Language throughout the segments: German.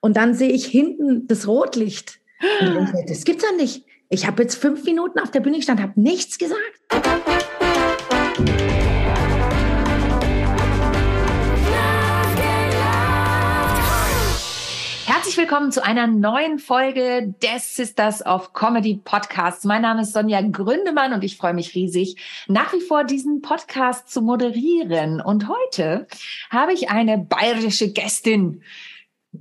Und dann sehe ich hinten das Rotlicht. Denke, das gibt's ja nicht. Ich habe jetzt fünf Minuten auf der Bühne gestanden, habe nichts gesagt. Herzlich willkommen zu einer neuen Folge des Sisters of Comedy Podcasts. Mein Name ist Sonja Gründemann und ich freue mich riesig, nach wie vor diesen Podcast zu moderieren. Und heute habe ich eine bayerische Gästin.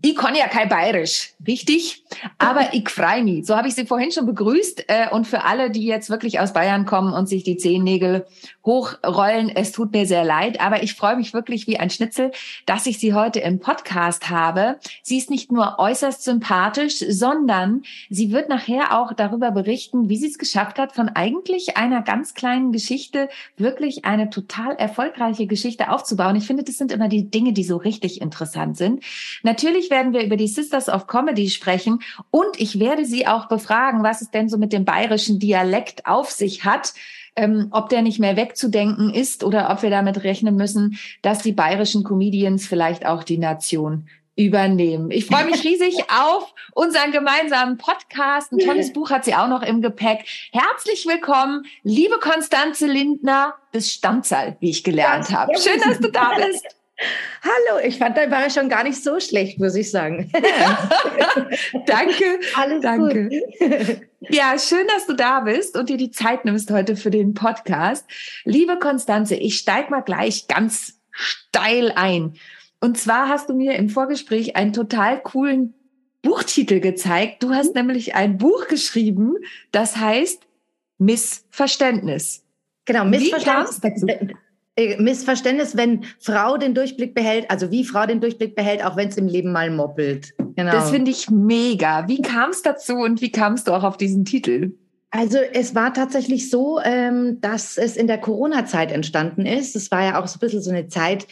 Ich kann ja kein Bayerisch, richtig? Aber ich freue mich. So habe ich Sie vorhin schon begrüßt. Äh, und für alle, die jetzt wirklich aus Bayern kommen und sich die Zehennägel hochrollen, es tut mir sehr leid. Aber ich freue mich wirklich wie ein Schnitzel, dass ich Sie heute im Podcast habe. Sie ist nicht nur äußerst sympathisch, sondern sie wird nachher auch darüber berichten, wie sie es geschafft hat, von eigentlich einer ganz kleinen Geschichte wirklich eine total erfolgreiche Geschichte aufzubauen. Ich finde, das sind immer die Dinge, die so richtig interessant sind. Natürlich Natürlich werden wir über die Sisters of Comedy sprechen und ich werde sie auch befragen, was es denn so mit dem bayerischen Dialekt auf sich hat. Ähm, ob der nicht mehr wegzudenken ist oder ob wir damit rechnen müssen, dass die bayerischen Comedians vielleicht auch die Nation übernehmen. Ich freue mich riesig auf unseren gemeinsamen Podcast. Ein tolles Buch hat sie auch noch im Gepäck. Herzlich willkommen, liebe Konstanze Lindner bis Stammzahl, wie ich gelernt habe. Schön, dass du da bist. Hallo, ich fand dein Bayerisch schon gar nicht so schlecht, muss ich sagen. danke. Alles danke. Gut. ja, schön, dass du da bist und dir die Zeit nimmst heute für den Podcast. Liebe Konstanze, ich steig mal gleich ganz steil ein. Und zwar hast du mir im Vorgespräch einen total coolen Buchtitel gezeigt. Du hast nämlich ein Buch geschrieben, das heißt Missverständnis. Genau, Missverständnis. Äh, Missverständnis, wenn Frau den Durchblick behält, also wie Frau den Durchblick behält, auch wenn es im Leben mal moppelt. Genau. Das finde ich mega. Wie kam es dazu und wie kamst du auch auf diesen Titel? Also es war tatsächlich so, ähm, dass es in der Corona-Zeit entstanden ist. Es war ja auch so ein bisschen so eine Zeit,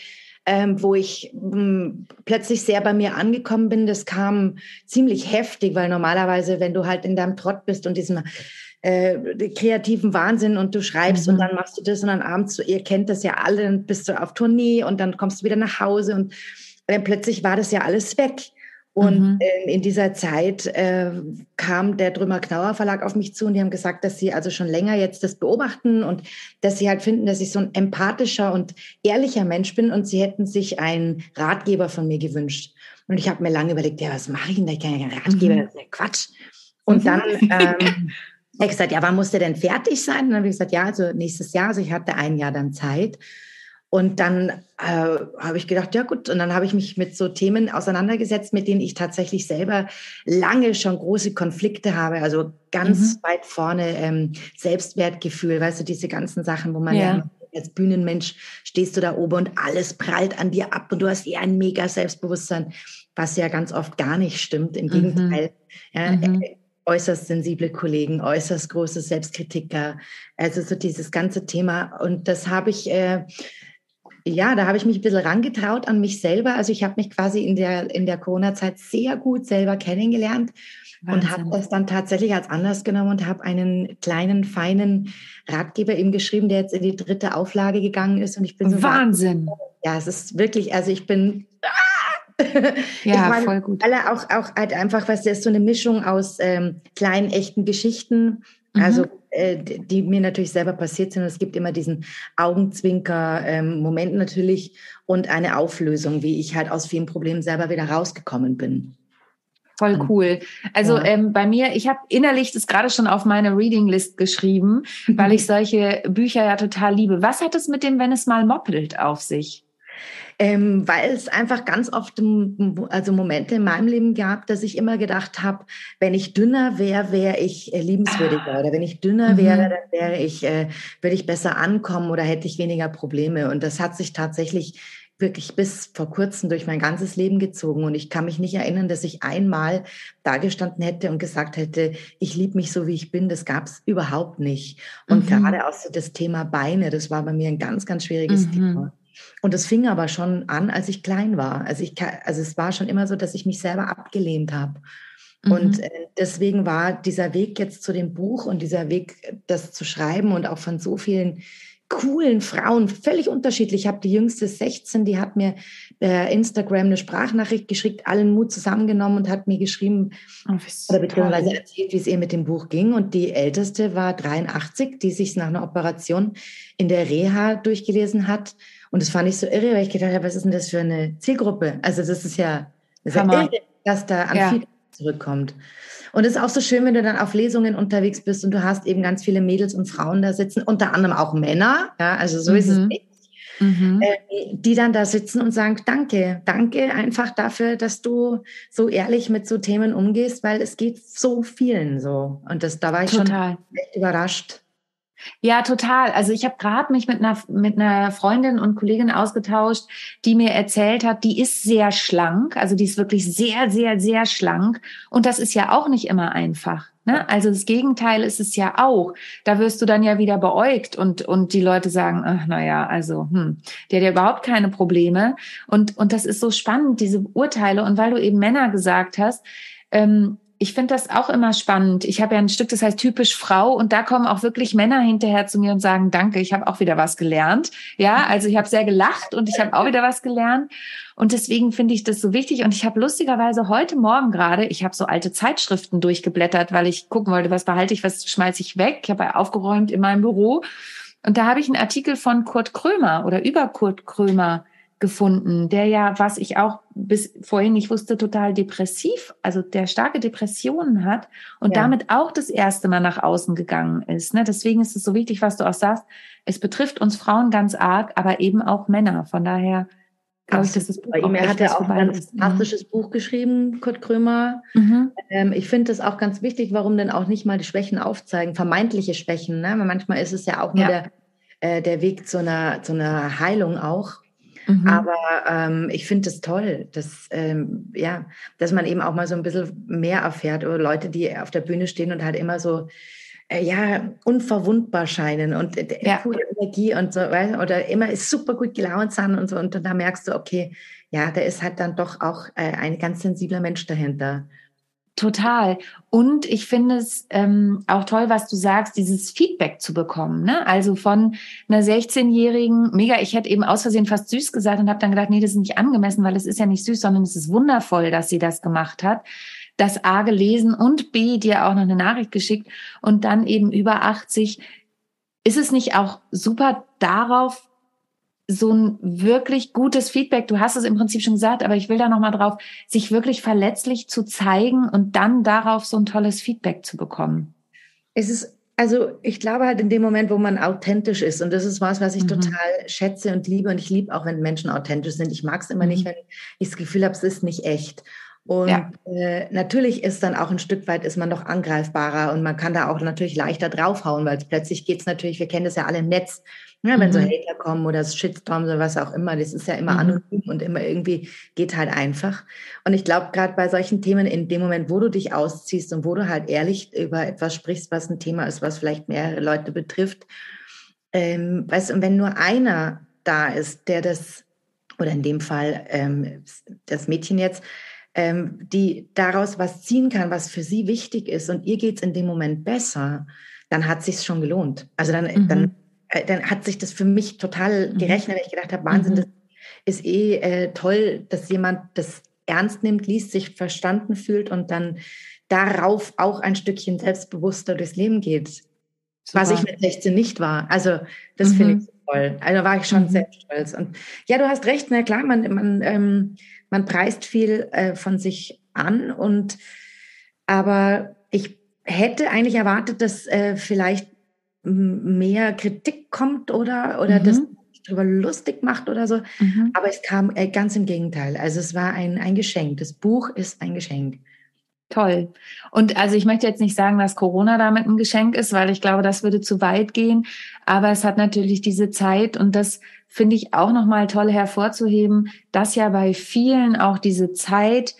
ähm, wo ich ähm, plötzlich sehr bei mir angekommen bin. Das kam ziemlich heftig, weil normalerweise, wenn du halt in deinem Trott bist und diesem äh, kreativen Wahnsinn und du schreibst mhm. und dann machst du das und dann abends, ihr kennt das ja alle, dann bist du auf Tournee und dann kommst du wieder nach Hause und dann plötzlich war das ja alles weg. Und mhm. in, in, dieser Zeit äh, kam der Drömer Knauer Verlag auf mich zu und die haben gesagt, dass sie also schon länger jetzt das beobachten und dass sie halt finden, dass ich so ein empathischer und ehrlicher Mensch bin und sie hätten sich einen Ratgeber von mir gewünscht. Und ich habe mir lange überlegt, ja, was mache ich denn da? Ich kann ja keinen Ratgeber, mhm. das ist ja Quatsch. Und mhm. dann ähm, Er hat gesagt, ja, wann muss der denn fertig sein? Und dann habe ich gesagt, ja, also nächstes Jahr. Also ich hatte ein Jahr dann Zeit. Und dann äh, habe ich gedacht, ja gut, und dann habe ich mich mit so Themen auseinandergesetzt, mit denen ich tatsächlich selber lange schon große Konflikte habe. Also ganz mhm. weit vorne ähm, Selbstwertgefühl, weißt du, diese ganzen Sachen, wo man ja. ja als Bühnenmensch stehst du da oben und alles prallt an dir ab und du hast eher ein mega Selbstbewusstsein, was ja ganz oft gar nicht stimmt. Im mhm. Gegenteil. Ja, mhm äußerst sensible Kollegen, äußerst große Selbstkritiker. Also so dieses ganze Thema. Und das habe ich, äh, ja, da habe ich mich ein bisschen rangetraut an mich selber. Also ich habe mich quasi in der, in der Corona-Zeit sehr gut selber kennengelernt. Wahnsinn. Und habe das dann tatsächlich als Anlass genommen und habe einen kleinen, feinen Ratgeber eben geschrieben, der jetzt in die dritte Auflage gegangen ist. Und ich bin so Wahnsinn. Ja, es ist wirklich, also ich bin ja, meine, voll gut. Alle auch, auch halt einfach, was ist so eine Mischung aus ähm, kleinen, echten Geschichten, mhm. also äh, die mir natürlich selber passiert sind. Und es gibt immer diesen Augenzwinker-Moment ähm, natürlich und eine Auflösung, wie ich halt aus vielen Problemen selber wieder rausgekommen bin. Voll cool. Also ja. ähm, bei mir, ich habe innerlich das gerade schon auf meine Reading List geschrieben, weil ich solche Bücher ja total liebe. Was hat es mit dem, wenn es mal moppelt, auf sich? Ähm, weil es einfach ganz oft also Momente in meinem Leben gab, dass ich immer gedacht habe, wenn ich dünner wäre, wäre ich äh, liebenswürdiger ah. oder wenn ich dünner mhm. wäre, dann wäre ich, äh, würde ich besser ankommen oder hätte ich weniger Probleme. Und das hat sich tatsächlich wirklich bis vor kurzem durch mein ganzes Leben gezogen. Und ich kann mich nicht erinnern, dass ich einmal dagestanden hätte und gesagt hätte, ich liebe mich so, wie ich bin. Das gab es überhaupt nicht. Und mhm. gerade auch so das Thema Beine, das war bei mir ein ganz, ganz schwieriges mhm. Thema. Und das fing aber schon an, als ich klein war. Also, ich, also es war schon immer so, dass ich mich selber abgelehnt habe. Mhm. Und äh, deswegen war dieser Weg jetzt zu dem Buch und dieser Weg, das zu schreiben und auch von so vielen coolen Frauen, völlig unterschiedlich. Ich habe die jüngste 16, die hat mir per Instagram eine Sprachnachricht geschickt, allen Mut zusammengenommen und hat mir geschrieben oh, oder beziehungsweise erzählt, wie es ihr mit dem Buch ging. Und die älteste war 83, die sich nach einer Operation in der Reha durchgelesen hat. Und das fand ich so irre, weil ich gedacht habe, was ist denn das für eine Zielgruppe? Also das ist ja, das ist ja irre, dass da an ja. viel zurückkommt. Und es ist auch so schön, wenn du dann auf Lesungen unterwegs bist und du hast eben ganz viele Mädels und Frauen da sitzen, unter anderem auch Männer, ja, also so mhm. ist es mhm. nicht. Mhm. Äh, die dann da sitzen und sagen, danke, danke einfach dafür, dass du so ehrlich mit so Themen umgehst, weil es geht so vielen so. Und das, da war ich Total. schon echt überrascht. Ja, total. Also ich habe gerade mich mit einer mit einer Freundin und Kollegin ausgetauscht, die mir erzählt hat, die ist sehr schlank, also die ist wirklich sehr, sehr, sehr schlank. Und das ist ja auch nicht immer einfach. Ne? Also das Gegenteil ist es ja auch. Da wirst du dann ja wieder beäugt und und die Leute sagen, ach na ja, also hm, der hat ja überhaupt keine Probleme. Und und das ist so spannend diese Urteile. Und weil du eben Männer gesagt hast. Ähm, ich finde das auch immer spannend. Ich habe ja ein Stück, das heißt typisch Frau, und da kommen auch wirklich Männer hinterher zu mir und sagen, danke, ich habe auch wieder was gelernt. Ja, also ich habe sehr gelacht und ich habe auch wieder was gelernt. Und deswegen finde ich das so wichtig. Und ich habe lustigerweise heute Morgen gerade, ich habe so alte Zeitschriften durchgeblättert, weil ich gucken wollte, was behalte ich, was schmeiße ich weg. Ich habe aufgeräumt in meinem Büro. Und da habe ich einen Artikel von Kurt Krömer oder über Kurt Krömer gefunden, der ja, was ich auch bis vorhin nicht wusste, total depressiv, also der starke Depressionen hat und ja. damit auch das erste Mal nach außen gegangen ist. Ne? Deswegen ist es so wichtig, was du auch sagst. Es betrifft uns Frauen ganz arg, aber eben auch Männer. Von daher glaube ich, dass das Buch Bei ihm, er hat ja auch ein ganz mhm. fantastisches Buch geschrieben, Kurt Krömer. Mhm. Ähm, ich finde das auch ganz wichtig, warum denn auch nicht mal die Schwächen aufzeigen, vermeintliche Schwächen. Ne? Weil manchmal ist es ja auch nur ja. Der, äh, der Weg zu einer, zu einer Heilung auch. Mhm. Aber ähm, ich finde es das toll, dass, ähm, ja, dass man eben auch mal so ein bisschen mehr erfährt über Leute, die auf der Bühne stehen und halt immer so äh, ja, unverwundbar scheinen und äh, ja. coole Energie und so, weißt, oder immer super gut gelaunt sind und so. Und da merkst du, okay, ja, da ist halt dann doch auch äh, ein ganz sensibler Mensch dahinter. Total. Und ich finde es ähm, auch toll, was du sagst, dieses Feedback zu bekommen. Ne? Also von einer 16-jährigen, mega, ich hätte eben aus Versehen fast süß gesagt und habe dann gedacht, nee, das ist nicht angemessen, weil es ist ja nicht süß, sondern es ist wundervoll, dass sie das gemacht hat. Das A gelesen und B dir auch noch eine Nachricht geschickt und dann eben über 80. Ist es nicht auch super darauf so ein wirklich gutes Feedback, du hast es im Prinzip schon gesagt, aber ich will da nochmal drauf, sich wirklich verletzlich zu zeigen und dann darauf so ein tolles Feedback zu bekommen. Es ist, also ich glaube halt in dem Moment, wo man authentisch ist und das ist was, was ich mhm. total schätze und liebe und ich liebe auch, wenn Menschen authentisch sind. Ich mag es immer mhm. nicht, wenn ich das Gefühl habe, es ist nicht echt. Und ja. äh, natürlich ist dann auch ein Stück weit ist man noch angreifbarer und man kann da auch natürlich leichter draufhauen, weil plötzlich geht es natürlich, wir kennen das ja alle im Netz, ja, wenn mhm. so Hater kommen oder Shitstorms oder was auch immer, das ist ja immer mhm. anonym und immer irgendwie geht halt einfach. Und ich glaube, gerade bei solchen Themen, in dem Moment, wo du dich ausziehst und wo du halt ehrlich über etwas sprichst, was ein Thema ist, was vielleicht mehrere Leute betrifft, ähm, weißt du, wenn nur einer da ist, der das, oder in dem Fall ähm, das Mädchen jetzt, ähm, die daraus was ziehen kann, was für sie wichtig ist und ihr geht's in dem Moment besser, dann hat sich's schon gelohnt. Also dann, mhm. dann dann hat sich das für mich total mhm. gerechnet, weil ich gedacht habe, Wahnsinn, mhm. das ist eh äh, toll, dass jemand das ernst nimmt, liest, sich verstanden fühlt und dann darauf auch ein Stückchen selbstbewusster durchs Leben geht. Super. Was ich mit 16 nicht war. Also das mhm. finde ich toll. Also war ich schon mhm. sehr stolz. Und ja, du hast recht, na klar, man, man, ähm, man preist viel äh, von sich an und aber ich hätte eigentlich erwartet, dass äh, vielleicht mehr Kritik kommt oder, oder mhm. das darüber lustig macht oder so. Mhm. Aber es kam äh, ganz im Gegenteil. Also es war ein, ein Geschenk. Das Buch ist ein Geschenk. Toll. Und also ich möchte jetzt nicht sagen, dass Corona damit ein Geschenk ist, weil ich glaube, das würde zu weit gehen. Aber es hat natürlich diese Zeit und das finde ich auch nochmal toll hervorzuheben, dass ja bei vielen auch diese Zeit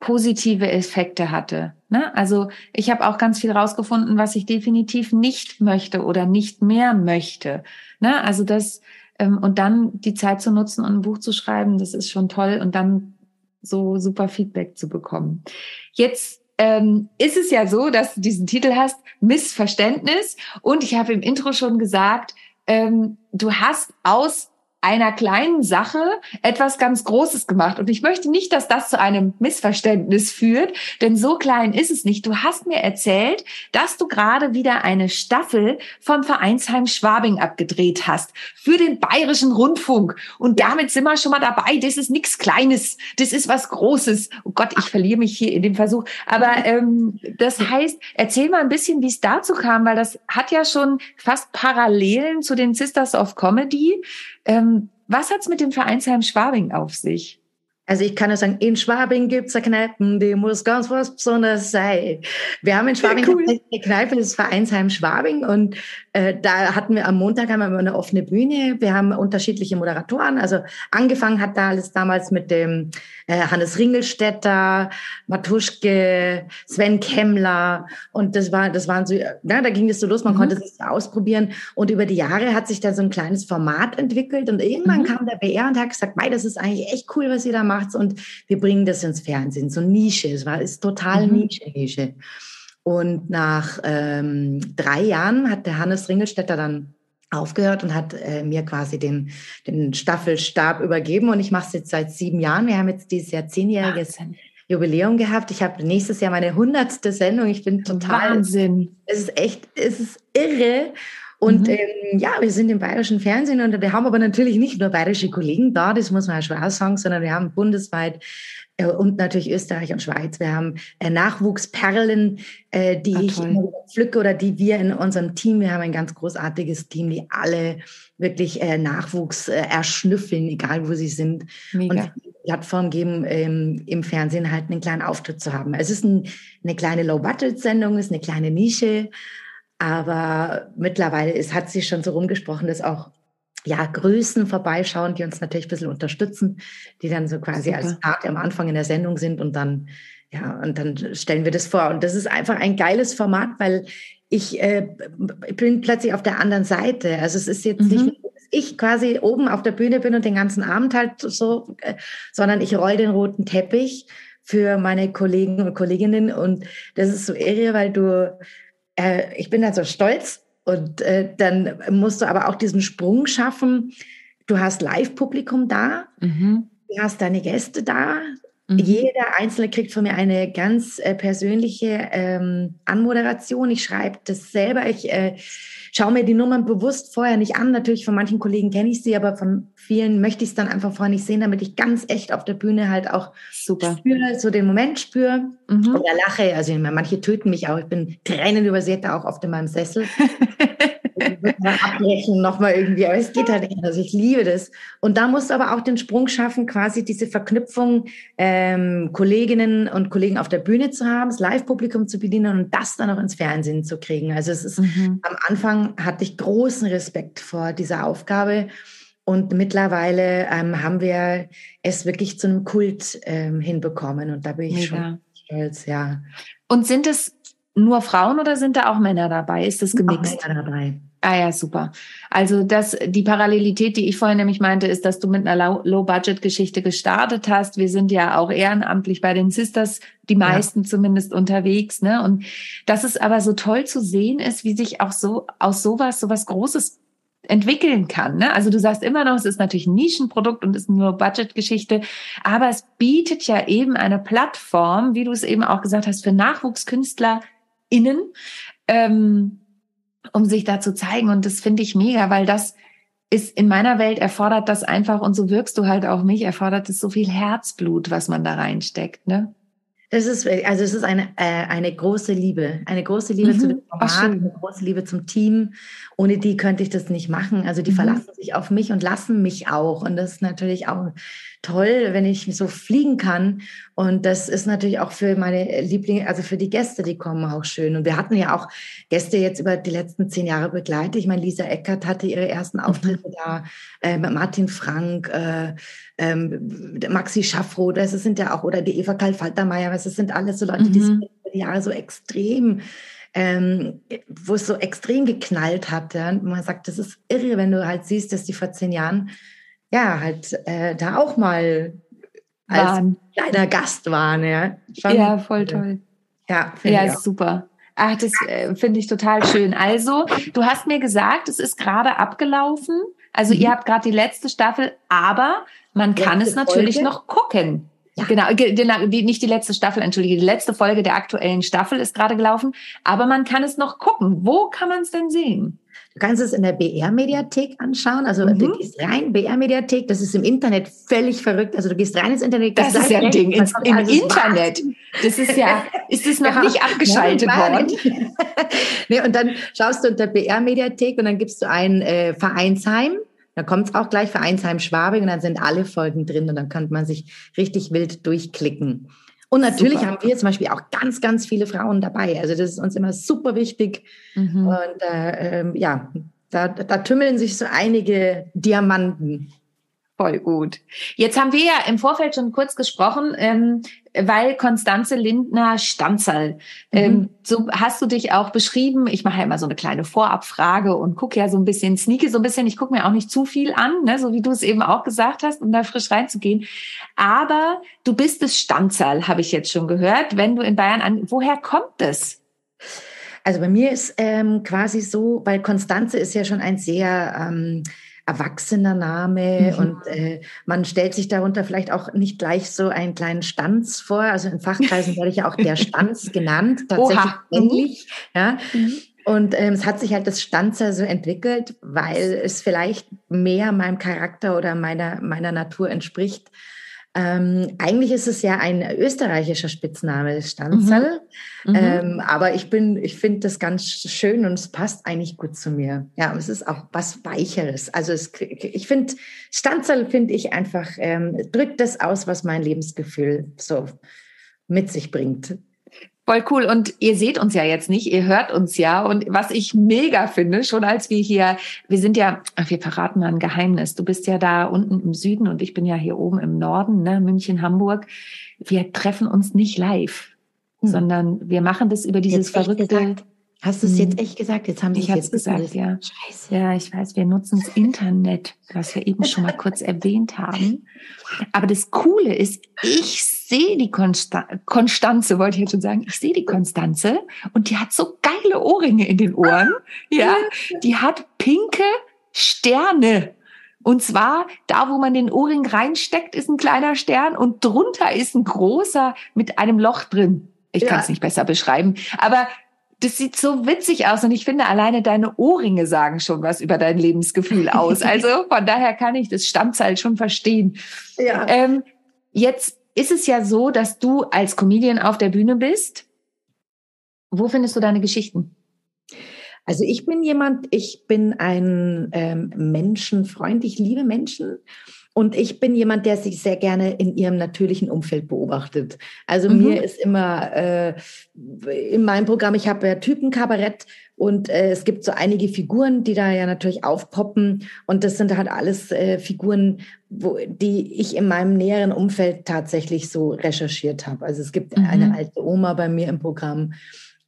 positive Effekte hatte. Ne? Also ich habe auch ganz viel rausgefunden, was ich definitiv nicht möchte oder nicht mehr möchte. Ne? Also das ähm, und dann die Zeit zu nutzen und ein Buch zu schreiben, das ist schon toll und dann so super Feedback zu bekommen. Jetzt ähm, ist es ja so, dass du diesen Titel hast, Missverständnis. Und ich habe im Intro schon gesagt, ähm, du hast aus einer kleinen Sache etwas ganz Großes gemacht. Und ich möchte nicht, dass das zu einem Missverständnis führt, denn so klein ist es nicht. Du hast mir erzählt, dass du gerade wieder eine Staffel vom Vereinsheim Schwabing abgedreht hast für den Bayerischen Rundfunk. Und damit sind wir schon mal dabei. Das ist nichts Kleines. Das ist was Großes. Oh Gott, ich verliere mich hier in dem Versuch. Aber ähm, das heißt, erzähl mal ein bisschen, wie es dazu kam, weil das hat ja schon fast Parallelen zu den Sisters of Comedy. Ähm, was hat's mit dem Vereinsheim Schwabing auf sich? Also ich kann nur sagen, in Schwabing gibt's eine Kneipe, die muss ganz was Besonderes sein. Wir haben in Schwabing ja, cool. eine Kneipe, das Vereinsheim Schwabing und äh, da hatten wir am Montag haben wir eine offene Bühne. Wir haben unterschiedliche Moderatoren. Also angefangen hat da alles damals mit dem äh, Hannes Ringelstetter, Matuschke, Sven Kemmler und das war, das waren so, ja, da ging es so los. Man mhm. konnte sich so ausprobieren und über die Jahre hat sich da so ein kleines Format entwickelt und irgendwann mhm. kam der BR und hat gesagt, Mei, das ist eigentlich echt cool, was ihr da macht und wir bringen das ins Fernsehen, so Nische. Es war ist total mhm. Nische, Nische. Und nach ähm, drei Jahren hat der Hannes Ringelstetter dann aufgehört und hat äh, mir quasi den, den Staffelstab übergeben. Und ich mache es jetzt seit sieben Jahren. Wir haben jetzt dieses Jahr zehnjähriges Jubiläum gehabt. Ich habe nächstes Jahr meine hundertste Sendung. Ich bin total. Wahnsinn. Es ist echt, es ist irre. Und mhm. ähm, ja, wir sind im bayerischen Fernsehen und wir haben aber natürlich nicht nur bayerische Kollegen da, das muss man ja schon auch sagen, sondern wir haben bundesweit und natürlich Österreich und Schweiz. Wir haben äh, Nachwuchsperlen, äh, die Ach, ich pflücke oder die wir in unserem Team, wir haben ein ganz großartiges Team, die alle wirklich Nachwuchs erschnüffeln, egal wo sie sind. Mega. Und die Plattform geben, ähm, im Fernsehen halt einen kleinen Auftritt zu haben. Es ist ein, eine kleine Low-Budget-Sendung, ist eine kleine Nische, aber mittlerweile ist, hat sich schon so rumgesprochen, dass auch ja, Größen vorbeischauen, die uns natürlich ein bisschen unterstützen, die dann so quasi Super. als Part am Anfang in der Sendung sind und dann, ja, und dann stellen wir das vor. Und das ist einfach ein geiles Format, weil ich äh, bin plötzlich auf der anderen Seite. Also es ist jetzt mhm. nicht, dass ich quasi oben auf der Bühne bin und den ganzen Abend halt so, äh, sondern ich roll den roten Teppich für meine Kollegen und Kolleginnen und das ist so irre, weil du, äh, ich bin dann so stolz und äh, dann musst du aber auch diesen Sprung schaffen. Du hast Live-Publikum da, mhm. du hast deine Gäste da. Mhm. Jeder Einzelne kriegt von mir eine ganz äh, persönliche ähm, Anmoderation. Ich schreibe das selber. Ich äh, schaue mir die Nummern bewusst vorher nicht an. Natürlich von manchen Kollegen kenne ich sie, aber von vielen möchte ich es dann einfach vorher nicht sehen, damit ich ganz echt auf der Bühne halt auch Super. spüre, so den Moment spüre mhm. oder lache. Also manche töten mich auch. Ich bin Tränen übersät auch oft in meinem Sessel. abbrechen nochmal irgendwie, aber es geht halt nicht. Also ich liebe das. Und da musst du aber auch den Sprung schaffen, quasi diese Verknüpfung ähm, Kolleginnen und Kollegen auf der Bühne zu haben, das Live-Publikum zu bedienen und das dann auch ins Fernsehen zu kriegen. Also es ist mhm. am Anfang hatte ich großen Respekt vor dieser Aufgabe. Und mittlerweile ähm, haben wir es wirklich zu einem Kult ähm, hinbekommen. Und da bin ich Mega. schon stolz, ja. Und sind es nur Frauen oder sind da auch Männer dabei? Ist das gemixt? Auch Männer dabei. Ah ja, super. Also das, die Parallelität, die ich vorhin nämlich meinte, ist, dass du mit einer Low-Budget-Geschichte gestartet hast. Wir sind ja auch ehrenamtlich bei den Sisters, die meisten ja. zumindest unterwegs, ne? Und dass es aber so toll zu sehen ist, wie sich auch so aus sowas, sowas Großes entwickeln kann. Ne? Also du sagst immer noch, es ist natürlich ein Nischenprodukt und ist nur Budgetgeschichte, aber es bietet ja eben eine Plattform, wie du es eben auch gesagt hast, für NachwuchskünstlerInnen, ähm, um sich da zu zeigen. Und das finde ich mega, weil das ist in meiner Welt erfordert das einfach, und so wirkst du halt auch mich, erfordert es so viel Herzblut, was man da reinsteckt, ne? Das ist, also es ist eine, äh, eine große Liebe, eine große Liebe mhm. zu dem Format, eine große Liebe zum Team. Ohne die könnte ich das nicht machen. Also die mhm. verlassen sich auf mich und lassen mich auch. Und das ist natürlich auch toll, wenn ich so fliegen kann. Und das ist natürlich auch für meine Lieblinge, also für die Gäste, die kommen, auch schön. Und wir hatten ja auch Gäste jetzt über die letzten zehn Jahre begleitet. Ich meine, Lisa Eckert hatte ihre ersten mhm. Auftritte mhm. da, äh, Martin Frank, äh, ähm, Maxi Schaffroth, das sind ja auch, oder die Eva Karl Faltermeier, das sind alles so Leute, mhm. die sind über die Jahre so extrem ähm, wo es so extrem geknallt hat. Ja? Und man sagt, das ist irre, wenn du halt siehst, dass die vor zehn Jahren ja, halt äh, da auch mal als waren. kleiner Gast waren. Ja, Schon, ja voll toll. Ja, ja super. Ach, das äh, finde ich total schön. Also, du hast mir gesagt, es ist gerade abgelaufen. Also, mhm. ihr habt gerade die letzte Staffel, aber man letzte kann es natürlich Folge. noch gucken. Ja. Genau, genau die, nicht die letzte Staffel, entschuldige, die letzte Folge der aktuellen Staffel ist gerade gelaufen, aber man kann es noch gucken. Wo kann man es denn sehen? Du kannst es in der BR-Mediathek anschauen. Also mhm. du gehst rein, BR-Mediathek, das ist im Internet völlig verrückt. Also du gehst rein ins Internet. Das ist ja ein Ding, ins, im Internet. Das ist ja, ist es noch ja, nicht abgeschaltet ja, worden? nee, und dann schaust du unter BR-Mediathek und dann gibst du ein äh, Vereinsheim. Da kommt es auch gleich Vereinsheim Schwabing und dann sind alle Folgen drin und dann kann man sich richtig wild durchklicken. Und natürlich super. haben wir zum Beispiel auch ganz, ganz viele Frauen dabei. Also das ist uns immer super wichtig. Mhm. Und äh, äh, ja, da, da tümmeln sich so einige Diamanten. Voll gut. Jetzt haben wir ja im Vorfeld schon kurz gesprochen, ähm, weil Konstanze Lindner Stanzerl. Ähm, mhm. so hast du dich auch beschrieben. Ich mache ja immer so eine kleine Vorabfrage und gucke ja so ein bisschen, sneake so ein bisschen. Ich gucke mir auch nicht zu viel an, ne, so wie du es eben auch gesagt hast, um da frisch reinzugehen. Aber du bist es Stanzerl, habe ich jetzt schon gehört. Wenn du in Bayern an, woher kommt es? Also bei mir ist ähm, quasi so, weil Konstanze ist ja schon ein sehr ähm, erwachsener Name mhm. und äh, man stellt sich darunter vielleicht auch nicht gleich so einen kleinen Stanz vor. Also in Fachkreisen werde ich ja auch der Stanz genannt, tatsächlich männlich. Ja. Mhm. Und ähm, es hat sich halt das Stanzer so entwickelt, weil es vielleicht mehr meinem Charakter oder meiner, meiner Natur entspricht. Ähm, eigentlich ist es ja ein österreichischer Spitzname, Stanzerl. Mhm. Mhm. Ähm, aber ich bin, ich finde das ganz schön und es passt eigentlich gut zu mir. Ja, es ist auch was Weicheres. Also es, ich finde, Stanzerl finde ich einfach, ähm, drückt das aus, was mein Lebensgefühl so mit sich bringt. Voll cool. Und ihr seht uns ja jetzt nicht, ihr hört uns ja. Und was ich mega finde, schon als wir hier, wir sind ja, wir verraten mal ein Geheimnis. Du bist ja da unten im Süden und ich bin ja hier oben im Norden, ne, München, Hamburg. Wir treffen uns nicht live, hm. sondern wir machen das über dieses verrückte. Hast du es jetzt hm. echt gesagt? Jetzt haben sie ich es gesagt, ja. Scheiße. Ja, ich weiß, wir nutzen das Internet, was wir eben schon mal kurz erwähnt haben. Aber das Coole ist, ich sehe die Konsta Konstanze, wollte ich jetzt schon sagen, ich sehe die Konstanze und die hat so geile Ohrringe in den Ohren. Ja, die hat pinke Sterne. Und zwar da, wo man den Ohrring reinsteckt, ist ein kleiner Stern und drunter ist ein großer mit einem Loch drin. Ich ja. kann es nicht besser beschreiben. Aber das sieht so witzig aus und ich finde, alleine deine Ohrringe sagen schon was über dein Lebensgefühl aus. Also von daher kann ich das Stammzahl schon verstehen. Ja. Ähm, jetzt ist es ja so, dass du als Comedian auf der Bühne bist. Wo findest du deine Geschichten? Also ich bin jemand, ich bin ein ähm, Menschenfreund, ich liebe Menschen. Und ich bin jemand, der sich sehr gerne in ihrem natürlichen Umfeld beobachtet. Also mhm. mir ist immer äh, in meinem Programm, ich habe ja Typenkabarett und äh, es gibt so einige Figuren, die da ja natürlich aufpoppen. Und das sind halt alles äh, Figuren, wo, die ich in meinem näheren Umfeld tatsächlich so recherchiert habe. Also es gibt mhm. eine alte Oma bei mir im Programm.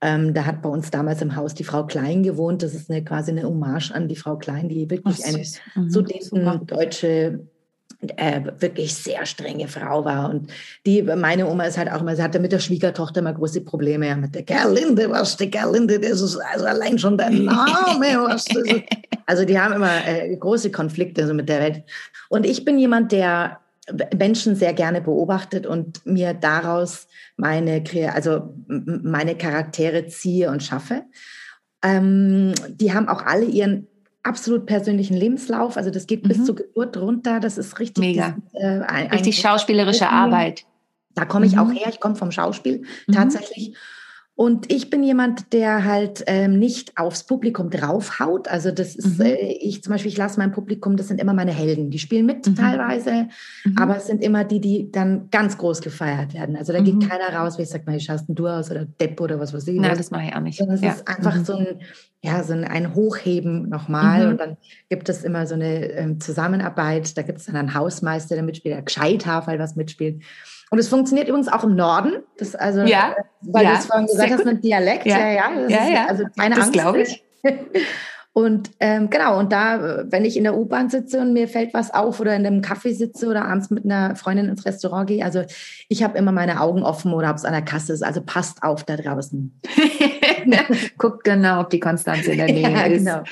Ähm, da hat bei uns damals im Haus die Frau Klein gewohnt. Das ist eine, quasi eine Hommage an die Frau Klein, die wirklich Ach, eine mhm, zudem deutsche äh, wirklich sehr strenge Frau war. Und die, meine Oma ist halt auch immer, sie hatte mit der Schwiegertochter immer große Probleme. Ja, mit der Gerlinde, was, die Gerlinde, das ist also allein schon dein Name, was. Das ist. Also die haben immer äh, große Konflikte so mit der Welt. Und ich bin jemand, der Menschen sehr gerne beobachtet und mir daraus meine, also meine Charaktere ziehe und schaffe. Ähm, die haben auch alle ihren absolut persönlichen Lebenslauf. Also das geht mhm. bis zur Geburt runter. Das ist richtig. Mega. Äh, ein, richtig schauspielerische Arbeit. Da komme ich mhm. auch her. Ich komme vom Schauspiel mhm. tatsächlich. Und ich bin jemand, der halt ähm, nicht aufs Publikum draufhaut. Also das ist, mhm. äh, ich zum Beispiel, ich lasse mein Publikum, das sind immer meine Helden. Die spielen mit mhm. teilweise, mhm. aber es sind immer die, die dann ganz groß gefeiert werden. Also da geht mhm. keiner raus, wie ich sage, wie schaust du aus oder Depp oder was weiß ich. Nein, das mache ich auch nicht. Sondern es ja. ist einfach mhm. so ein, ja, so ein, ein Hochheben nochmal. Mhm. Und dann gibt es immer so eine ähm, Zusammenarbeit. Da gibt es dann einen Hausmeister, der mitspielt, der Gescheithafel, was mitspielt. Und es funktioniert übrigens auch im Norden. Das also, ja, weil ja, du es vorhin gesagt hast mit Dialekt. Ja, ja, ja. ja, ist, ja. Also keine das Angst. glaube ich. Und ähm, genau, und da, wenn ich in der U-Bahn sitze und mir fällt was auf oder in einem Kaffee sitze oder abends mit einer Freundin ins Restaurant gehe, also ich habe immer meine Augen offen oder ob es an der Kasse ist. Also passt auf da draußen. Guckt genau, ob die Konstanze in der Nähe ja, ist. Genau.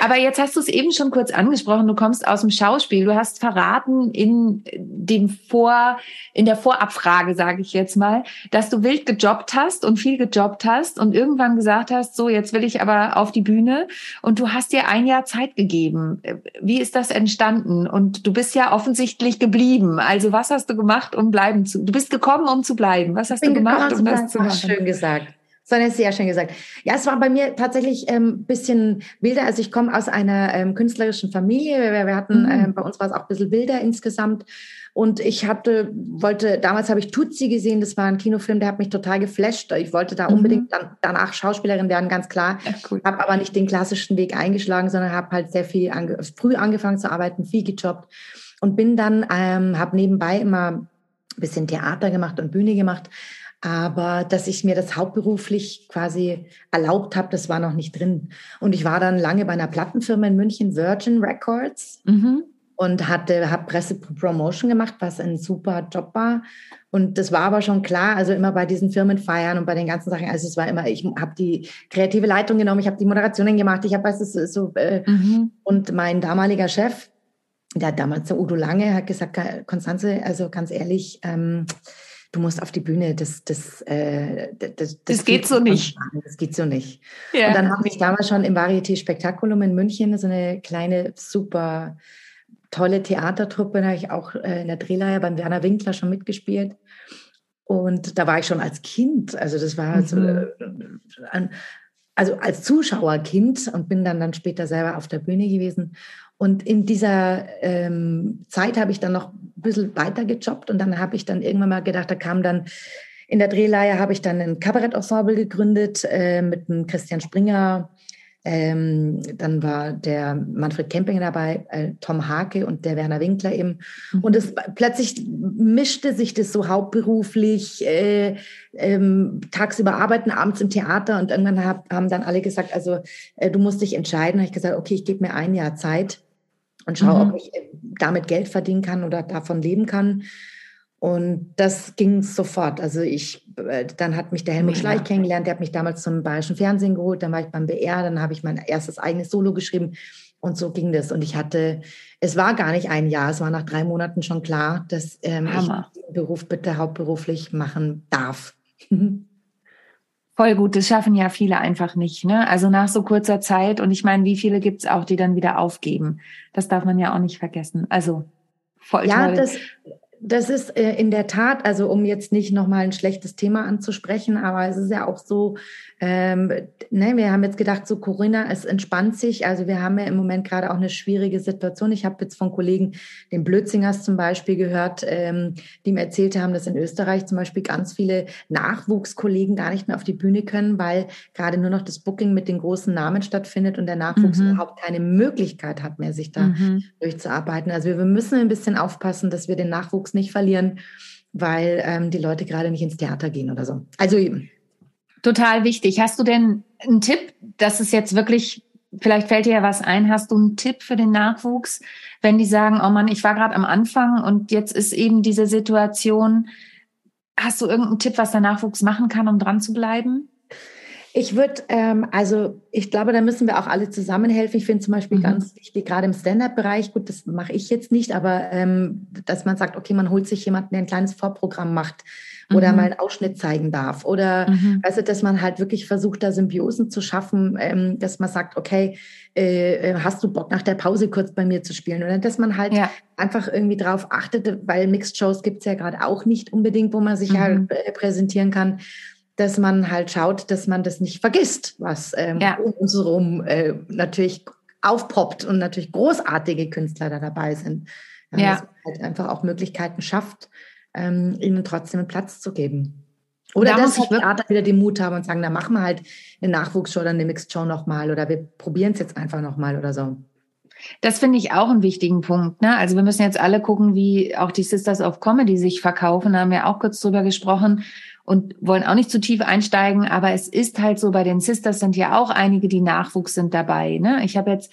Aber jetzt hast du es eben schon kurz angesprochen. Du kommst aus dem Schauspiel. Du hast verraten in dem Vor, in der Vorabfrage, sage ich jetzt mal, dass du wild gejobbt hast und viel gejobbt hast und irgendwann gesagt hast, so jetzt will ich aber auf die Bühne. Und du hast dir ein Jahr Zeit gegeben. Wie ist das entstanden? Und du bist ja offensichtlich geblieben. Also was hast du gemacht, um bleiben zu? Du bist gekommen, um zu bleiben. Was hast du gemacht, um das zu machen? Schön gesagt. Sonja sehr schön gesagt. Ja, es war bei mir tatsächlich ein ähm, bisschen wilder. Also ich komme aus einer ähm, künstlerischen Familie. Wir, wir hatten, mhm. ähm, bei uns war es auch ein bisschen wilder insgesamt. Und ich hatte, wollte, damals habe ich Tutsi gesehen, das war ein Kinofilm, der hat mich total geflasht. Ich wollte da mhm. unbedingt dann, danach Schauspielerin werden, ganz klar. Ja, cool. Habe aber nicht den klassischen Weg eingeschlagen, sondern habe halt sehr viel ange früh angefangen zu arbeiten, viel gejobbt und bin dann, ähm, habe nebenbei immer ein bisschen Theater gemacht und Bühne gemacht aber dass ich mir das hauptberuflich quasi erlaubt habe, das war noch nicht drin. Und ich war dann lange bei einer Plattenfirma in München, Virgin Records, mhm. und hatte, habe Pressepromotion gemacht, was ein super Job war. Und das war aber schon klar, also immer bei diesen Firmenfeiern und bei den ganzen Sachen. Also es war immer, ich habe die kreative Leitung genommen, ich habe die Moderationen gemacht, ich habe, weißt du, so. Äh, mhm. Und mein damaliger Chef, der damals der Udo Lange, hat gesagt, Konstanze, also ganz ehrlich. Ähm, du musst auf die Bühne, das, das, äh, das, das, das geht so nicht. Das geht so nicht. Ja. Und dann habe ich damals schon im Varieté Spektakulum in München so eine kleine, super tolle Theatertruppe, da habe ich auch äh, in der Drehleihe beim Werner Winkler schon mitgespielt. Und da war ich schon als Kind, also das war mhm. so, äh, also als Zuschauerkind und bin dann dann später selber auf der Bühne gewesen. Und in dieser ähm, Zeit habe ich dann noch bisschen weiter gejobbt und dann habe ich dann irgendwann mal gedacht, da kam dann in der Drehleihe habe ich dann ein Kabarett-Ensemble gegründet äh, mit dem Christian Springer. Ähm, dann war der Manfred Kempinger dabei, äh, Tom Hake und der Werner Winkler eben. Mhm. Und es plötzlich mischte sich das so hauptberuflich, äh, ähm, tagsüber arbeiten, abends im Theater und irgendwann hab, haben dann alle gesagt, also äh, du musst dich entscheiden. Da habe ich gesagt, okay, ich gebe mir ein Jahr Zeit und schaue, mhm. ob ich äh, damit Geld verdienen kann oder davon leben kann. Und das ging sofort. Also ich, äh, dann hat mich der Helmut Schleich kennengelernt, der hat mich damals zum Bayerischen Fernsehen geholt, dann war ich beim BR, dann habe ich mein erstes eigenes Solo geschrieben und so ging das. Und ich hatte, es war gar nicht ein Jahr, es war nach drei Monaten schon klar, dass ähm, ich den Beruf bitte hauptberuflich machen darf. Voll gut, das schaffen ja viele einfach nicht. Ne? Also nach so kurzer Zeit. Und ich meine, wie viele gibt es auch, die dann wieder aufgeben? Das darf man ja auch nicht vergessen. Also voll ja, toll. Das, das ist äh, in der Tat, also um jetzt nicht nochmal ein schlechtes Thema anzusprechen, aber es ist ja auch so, ähm, ne, wir haben jetzt gedacht, so Corinna, es entspannt sich. Also wir haben ja im Moment gerade auch eine schwierige Situation. Ich habe jetzt von Kollegen, den Blödzingers zum Beispiel gehört, ähm, die mir erzählt haben, dass in Österreich zum Beispiel ganz viele Nachwuchskollegen gar nicht mehr auf die Bühne können, weil gerade nur noch das Booking mit den großen Namen stattfindet und der Nachwuchs mhm. überhaupt keine Möglichkeit hat mehr, sich da mhm. durchzuarbeiten. Also wir, wir müssen ein bisschen aufpassen, dass wir den Nachwuchs nicht verlieren, weil ähm, die Leute gerade nicht ins Theater gehen oder so. Also Total wichtig. Hast du denn einen Tipp? Das ist jetzt wirklich, vielleicht fällt dir ja was ein. Hast du einen Tipp für den Nachwuchs, wenn die sagen, oh Mann, ich war gerade am Anfang und jetzt ist eben diese Situation. Hast du irgendeinen Tipp, was der Nachwuchs machen kann, um dran zu bleiben? Ich würde, ähm, also ich glaube, da müssen wir auch alle zusammenhelfen. Ich finde zum Beispiel mhm. ganz wichtig, gerade im Stand-up-Bereich, gut, das mache ich jetzt nicht, aber ähm, dass man sagt, okay, man holt sich jemanden, der ein kleines Vorprogramm macht oder mhm. mal einen Ausschnitt zeigen darf. Oder mhm. also, dass man halt wirklich versucht, da Symbiosen zu schaffen, ähm, dass man sagt, okay, äh, äh, hast du Bock nach der Pause kurz bei mir zu spielen? Oder dass man halt ja. einfach irgendwie drauf achtet, weil Mixed Shows gibt es ja gerade auch nicht unbedingt, wo man sich halt, mhm. halt äh, präsentieren kann dass man halt schaut, dass man das nicht vergisst, was ähm, ja. um uns herum äh, natürlich aufpoppt und natürlich großartige Künstler da dabei sind. Ja, ja. Dass man halt einfach auch Möglichkeiten schafft, ähm, ihnen trotzdem einen Platz zu geben. Oder da dass halt Theater wieder den Mut haben und sagen, da machen wir halt eine Nachwuchsshow oder eine Mixed Show nochmal oder wir probieren es jetzt einfach nochmal oder so. Das finde ich auch einen wichtigen Punkt. Ne? Also wir müssen jetzt alle gucken, wie auch die Sisters of Comedy sich verkaufen. Da haben wir auch kurz drüber gesprochen und wollen auch nicht zu tief einsteigen. Aber es ist halt so, bei den Sisters sind ja auch einige, die Nachwuchs sind dabei. Ne? Ich habe jetzt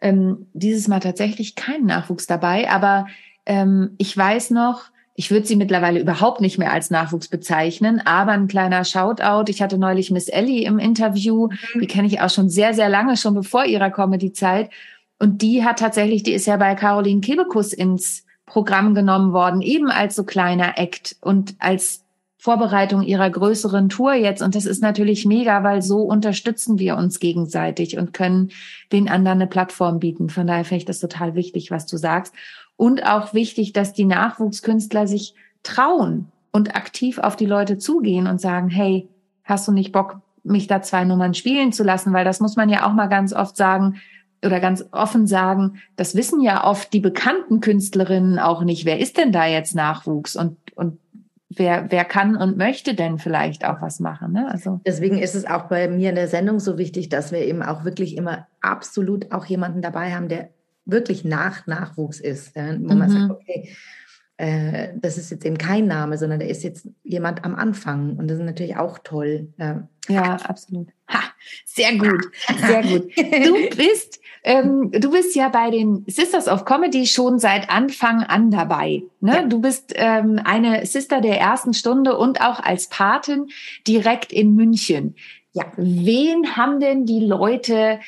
ähm, dieses Mal tatsächlich keinen Nachwuchs dabei, aber ähm, ich weiß noch, ich würde sie mittlerweile überhaupt nicht mehr als Nachwuchs bezeichnen, aber ein kleiner Shoutout. Ich hatte neulich Miss Ellie im Interview. Mhm. Die kenne ich auch schon sehr, sehr lange, schon bevor ihrer Comedy-Zeit. Und die hat tatsächlich, die ist ja bei Caroline Kebekus ins Programm genommen worden, eben als so kleiner Act und als Vorbereitung ihrer größeren Tour jetzt. Und das ist natürlich mega, weil so unterstützen wir uns gegenseitig und können den anderen eine Plattform bieten. Von daher finde ich das total wichtig, was du sagst. Und auch wichtig, dass die Nachwuchskünstler sich trauen und aktiv auf die Leute zugehen und sagen, hey, hast du nicht Bock, mich da zwei Nummern spielen zu lassen? Weil das muss man ja auch mal ganz oft sagen oder ganz offen sagen, das wissen ja oft die bekannten Künstlerinnen auch nicht. Wer ist denn da jetzt Nachwuchs? Und, und wer, wer kann und möchte denn vielleicht auch was machen. Ne? Also. Deswegen ist es auch bei mir in der Sendung so wichtig, dass wir eben auch wirklich immer absolut auch jemanden dabei haben, der wirklich nach Nachwuchs ist, wo mhm. man sagt, okay, äh, das ist jetzt eben kein Name, sondern da ist jetzt jemand am Anfang und das ist natürlich auch toll. Ja, ja absolut. Ha, sehr gut, sehr gut. Du bist, ähm, du bist ja bei den Sisters of Comedy schon seit Anfang an dabei. Ne? Ja. Du bist ähm, eine Sister der ersten Stunde und auch als Patin direkt in München. Ja. Wen haben denn die Leute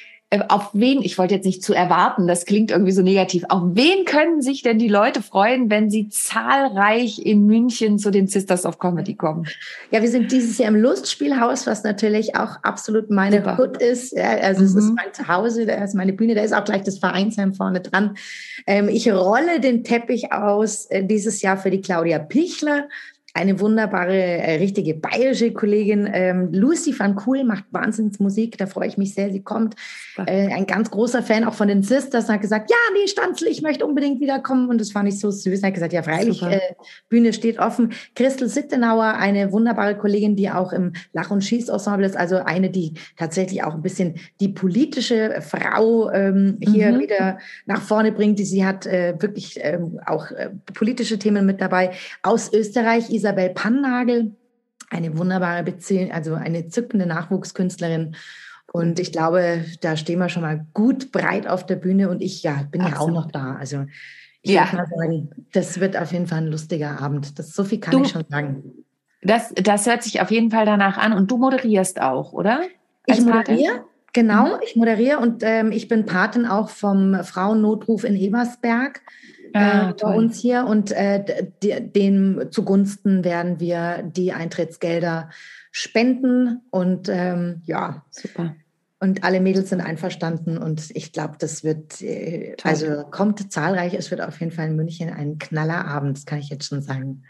auf wen, ich wollte jetzt nicht zu erwarten, das klingt irgendwie so negativ, auf wen können sich denn die Leute freuen, wenn sie zahlreich in München zu den Sisters of Comedy kommen? Ja, wir sind dieses Jahr im Lustspielhaus, was natürlich auch absolut meine Super. Hut ist. Ja, also mhm. es ist mhm. mein Zuhause, da ist meine Bühne, da ist auch gleich das Vereinsheim vorne dran. Ähm, ich rolle den Teppich aus äh, dieses Jahr für die Claudia Pichler eine wunderbare, äh, richtige bayerische Kollegin. Ähm, Lucy van Kuhl macht Wahnsinnsmusik, da freue ich mich sehr, sie kommt. Äh, ein ganz großer Fan auch von den Sisters, hat gesagt, ja, nee, Stanzl, ich möchte unbedingt wiederkommen und das fand ich so süß. Er hat gesagt, ja, freilich, äh, Bühne steht offen. Christel Sittenauer, eine wunderbare Kollegin, die auch im Lach- und Schießensemble ist, also eine, die tatsächlich auch ein bisschen die politische Frau ähm, hier mhm. wieder nach vorne bringt. Sie hat äh, wirklich ähm, auch äh, politische Themen mit dabei. Aus Österreich, Isabel Pannagel, eine wunderbare Beziehung, also eine zückende Nachwuchskünstlerin. Und ich glaube, da stehen wir schon mal gut breit auf der Bühne und ich ja, bin Absolut. ja auch noch da. Also ich ja. mal sagen, das wird auf jeden Fall ein lustiger Abend. Das, so viel kann du, ich schon sagen. Das, das hört sich auf jeden Fall danach an. Und du moderierst auch, oder? Als ich moderiere, genau. Mhm. Ich moderiere und ähm, ich bin Patin auch vom Frauennotruf in Ebersberg ah, äh, bei uns hier. Und äh, dem zugunsten werden wir die Eintrittsgelder spenden. Und ähm, ja, super. Und alle Mädels sind einverstanden und ich glaube, das wird, äh, also kommt zahlreich. Es wird auf jeden Fall in München ein Knallerabend, das kann ich jetzt schon sagen.